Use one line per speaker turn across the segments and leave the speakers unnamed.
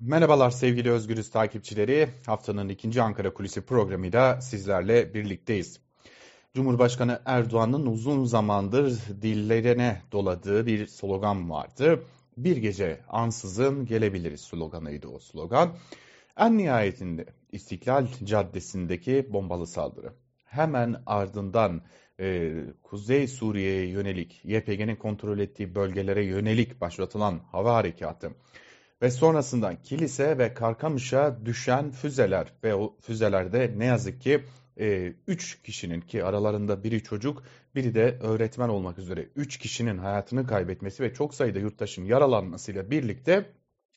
Merhabalar sevgili Özgürüz takipçileri. Haftanın ikinci Ankara Kulisi programıyla sizlerle birlikteyiz. Cumhurbaşkanı Erdoğan'ın uzun zamandır dillerine doladığı bir slogan vardı. Bir gece ansızın gelebiliriz sloganıydı o slogan. En nihayetinde İstiklal Caddesi'ndeki bombalı saldırı. Hemen ardından e, Kuzey Suriye'ye yönelik, YPG'nin kontrol ettiği bölgelere yönelik başlatılan hava harekatı ve sonrasında kilise ve Karkamış'a düşen füzeler ve o füzelerde ne yazık ki 3 e, kişinin ki aralarında biri çocuk biri de öğretmen olmak üzere 3 kişinin hayatını kaybetmesi ve çok sayıda yurttaşın yaralanmasıyla birlikte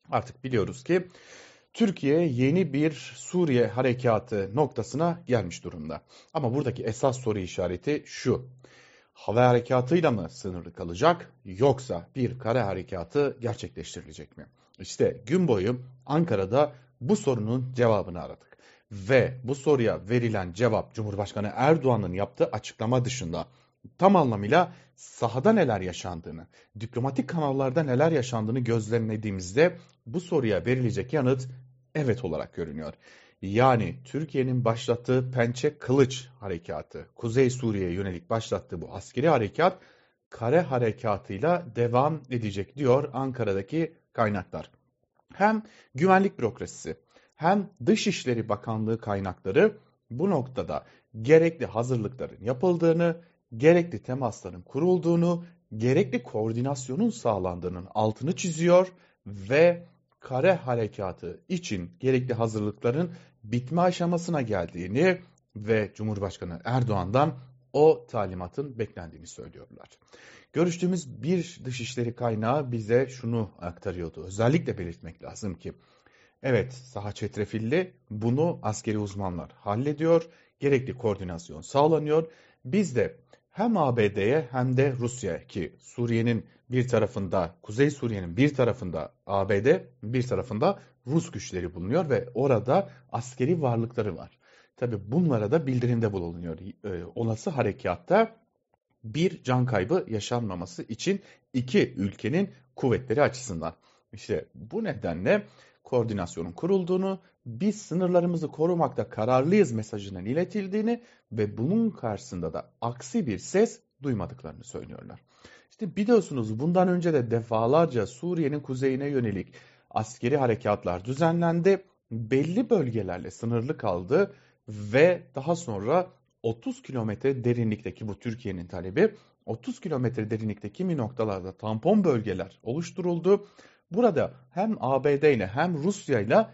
artık biliyoruz ki Türkiye yeni bir Suriye harekatı noktasına gelmiş durumda. Ama buradaki esas soru işareti şu. Hava harekatıyla mı sınırlı kalacak yoksa bir kare harekatı gerçekleştirilecek mi? İşte gün boyu Ankara'da bu sorunun cevabını aradık. Ve bu soruya verilen cevap Cumhurbaşkanı Erdoğan'ın yaptığı açıklama dışında tam anlamıyla sahada neler yaşandığını, diplomatik kanallarda neler yaşandığını gözlemlediğimizde bu soruya verilecek yanıt evet olarak görünüyor. Yani Türkiye'nin başlattığı Pençe Kılıç Harekatı, Kuzey Suriye'ye yönelik başlattığı bu askeri harekat kare harekatıyla devam edecek diyor Ankara'daki kaynaklar. Hem güvenlik bürokrasisi hem Dışişleri Bakanlığı kaynakları bu noktada gerekli hazırlıkların yapıldığını, gerekli temasların kurulduğunu, gerekli koordinasyonun sağlandığının altını çiziyor ve kare harekatı için gerekli hazırlıkların bitme aşamasına geldiğini ve Cumhurbaşkanı Erdoğan'dan o talimatın beklendiğini söylüyorlar. Görüştüğümüz bir dışişleri kaynağı bize şunu aktarıyordu. Özellikle belirtmek lazım ki evet saha çetrefilli bunu askeri uzmanlar hallediyor. Gerekli koordinasyon sağlanıyor. Biz de hem ABD'ye hem de Rusya'ya ki Suriye'nin bir tarafında, Kuzey Suriye'nin bir tarafında ABD, bir tarafında Rus güçleri bulunuyor ve orada askeri varlıkları var. Tabi bunlara da bildirimde bulunuyor. E, olası harekatta bir can kaybı yaşanmaması için iki ülkenin kuvvetleri açısından. İşte bu nedenle koordinasyonun kurulduğunu, biz sınırlarımızı korumakta kararlıyız mesajının iletildiğini ve bunun karşısında da aksi bir ses duymadıklarını söylüyorlar. İşte biliyorsunuz bundan önce de defalarca Suriye'nin kuzeyine yönelik askeri harekatlar düzenlendi. Belli bölgelerle sınırlı kaldı ve daha sonra 30 kilometre derinlikteki bu Türkiye'nin talebi 30 kilometre derinlikteki kimi noktalarda tampon bölgeler oluşturuldu. Burada hem ABD ile hem Rusya ile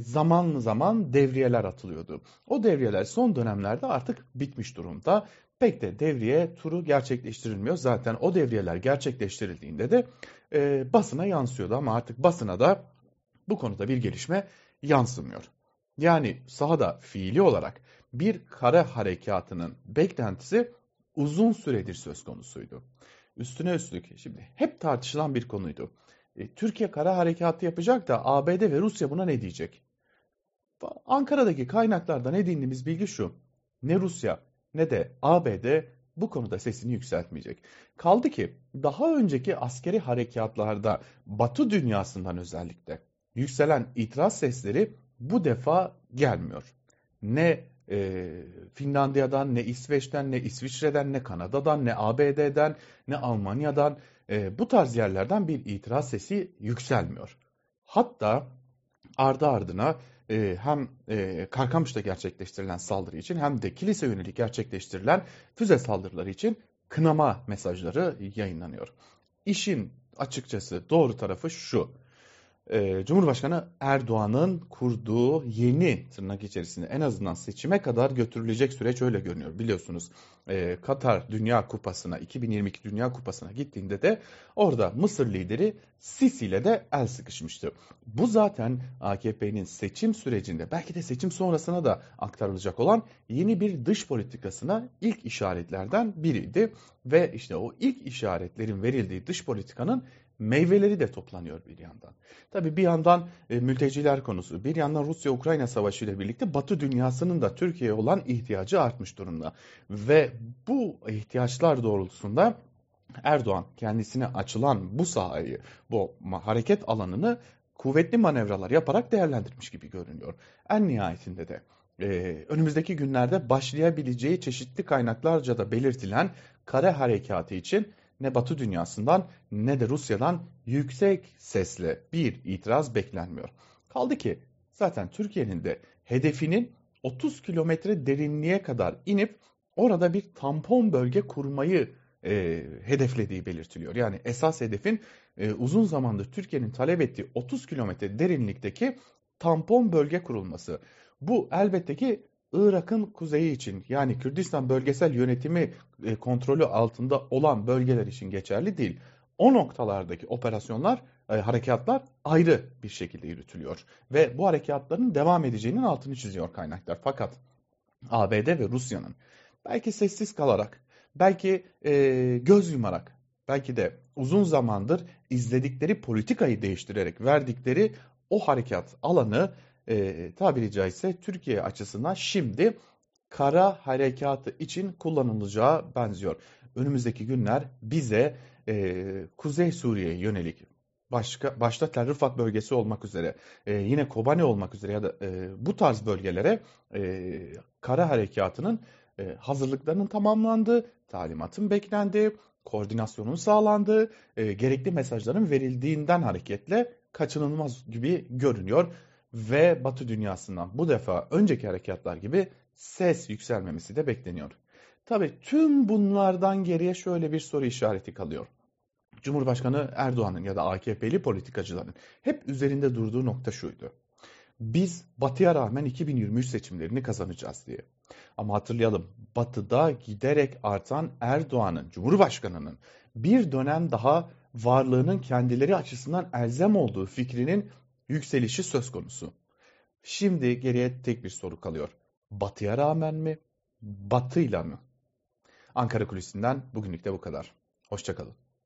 zaman zaman devriyeler atılıyordu. O devriyeler son dönemlerde artık bitmiş durumda. Pek de devriye turu gerçekleştirilmiyor. Zaten o devriyeler gerçekleştirildiğinde de e, basına yansıyordu ama artık basına da bu konuda bir gelişme yansımıyor. Yani sahada fiili olarak bir kara harekatının beklentisi uzun süredir söz konusuydu. Üstüne üstlük şimdi hep tartışılan bir konuydu. E, Türkiye kara harekatı yapacak da ABD ve Rusya buna ne diyecek? Ankara'daki kaynaklardan edindiğimiz bilgi şu. Ne Rusya ne de ABD bu konuda sesini yükseltmeyecek. Kaldı ki daha önceki askeri harekatlarda Batı dünyasından özellikle yükselen itiraz sesleri bu defa gelmiyor. Ne e, Finlandiya'dan, ne İsveç'ten, ne İsviçre'den, ne Kanada'dan, ne ABD'den, ne Almanya'dan e, bu tarz yerlerden bir itiraz sesi yükselmiyor. Hatta ardı ardına e, hem e, Karkamış'ta gerçekleştirilen saldırı için hem de kilise yönelik gerçekleştirilen füze saldırıları için kınama mesajları yayınlanıyor. İşin açıkçası doğru tarafı şu e, Cumhurbaşkanı Erdoğan'ın kurduğu yeni tırnak içerisinde en azından seçime kadar götürülecek süreç öyle görünüyor. Biliyorsunuz e, Katar Dünya Kupası'na 2022 Dünya Kupası'na gittiğinde de orada Mısır lideri Sisi ile de el sıkışmıştı. Bu zaten AKP'nin seçim sürecinde belki de seçim sonrasına da aktarılacak olan yeni bir dış politikasına ilk işaretlerden biriydi. Ve işte o ilk işaretlerin verildiği dış politikanın meyveleri de toplanıyor bir yandan. Tabi bir yandan e, mülteciler konusu, bir yandan Rusya-Ukrayna savaşı ile birlikte Batı dünyasının da Türkiye'ye olan ihtiyacı artmış durumda. Ve bu ihtiyaçlar doğrultusunda Erdoğan kendisine açılan bu sahayı, bu hareket alanını kuvvetli manevralar yaparak değerlendirmiş gibi görünüyor. En nihayetinde de e, önümüzdeki günlerde başlayabileceği çeşitli kaynaklarca da belirtilen kare harekatı için ne Batı dünyasından ne de Rusya'dan yüksek sesle bir itiraz beklenmiyor. Kaldı ki zaten Türkiye'nin de hedefinin 30 kilometre derinliğe kadar inip orada bir tampon bölge kurmayı e, hedeflediği belirtiliyor. Yani esas hedefin e, uzun zamandır Türkiye'nin talep ettiği 30 kilometre derinlikteki tampon bölge kurulması. Bu elbette ki Irak'ın kuzeyi için yani Kürdistan bölgesel yönetimi e, kontrolü altında olan bölgeler için geçerli değil. O noktalardaki operasyonlar, e, harekatlar ayrı bir şekilde yürütülüyor. Ve bu harekatların devam edeceğinin altını çiziyor kaynaklar. Fakat ABD ve Rusya'nın belki sessiz kalarak, belki e, göz yumarak, belki de uzun zamandır izledikleri politikayı değiştirerek verdikleri o harekat alanı e, tabiri caizse Türkiye açısından şimdi kara harekatı için kullanılacağı benziyor. Önümüzdeki günler bize e, Kuzey Suriye'ye yönelik başka başta Tel Rifat bölgesi olmak üzere e, yine Kobane olmak üzere ya da e, bu tarz bölgelere e, kara harekatının e, hazırlıklarının tamamlandığı, talimatın beklendiği, koordinasyonun sağlandığı, e, gerekli mesajların verildiğinden hareketle kaçınılmaz gibi görünüyor ve Batı dünyasından bu defa önceki harekatlar gibi ses yükselmemesi de bekleniyor. Tabii tüm bunlardan geriye şöyle bir soru işareti kalıyor. Cumhurbaşkanı Erdoğan'ın ya da AKP'li politikacıların hep üzerinde durduğu nokta şuydu. Biz Batı'ya rağmen 2023 seçimlerini kazanacağız diye. Ama hatırlayalım Batı'da giderek artan Erdoğan'ın, Cumhurbaşkanı'nın bir dönem daha varlığının kendileri açısından elzem olduğu fikrinin yükselişi söz konusu. Şimdi geriye tek bir soru kalıyor. Batı'ya rağmen mi? Batı'yla mı? Ankara Kulisi'nden bugünlük de bu kadar. Hoşçakalın.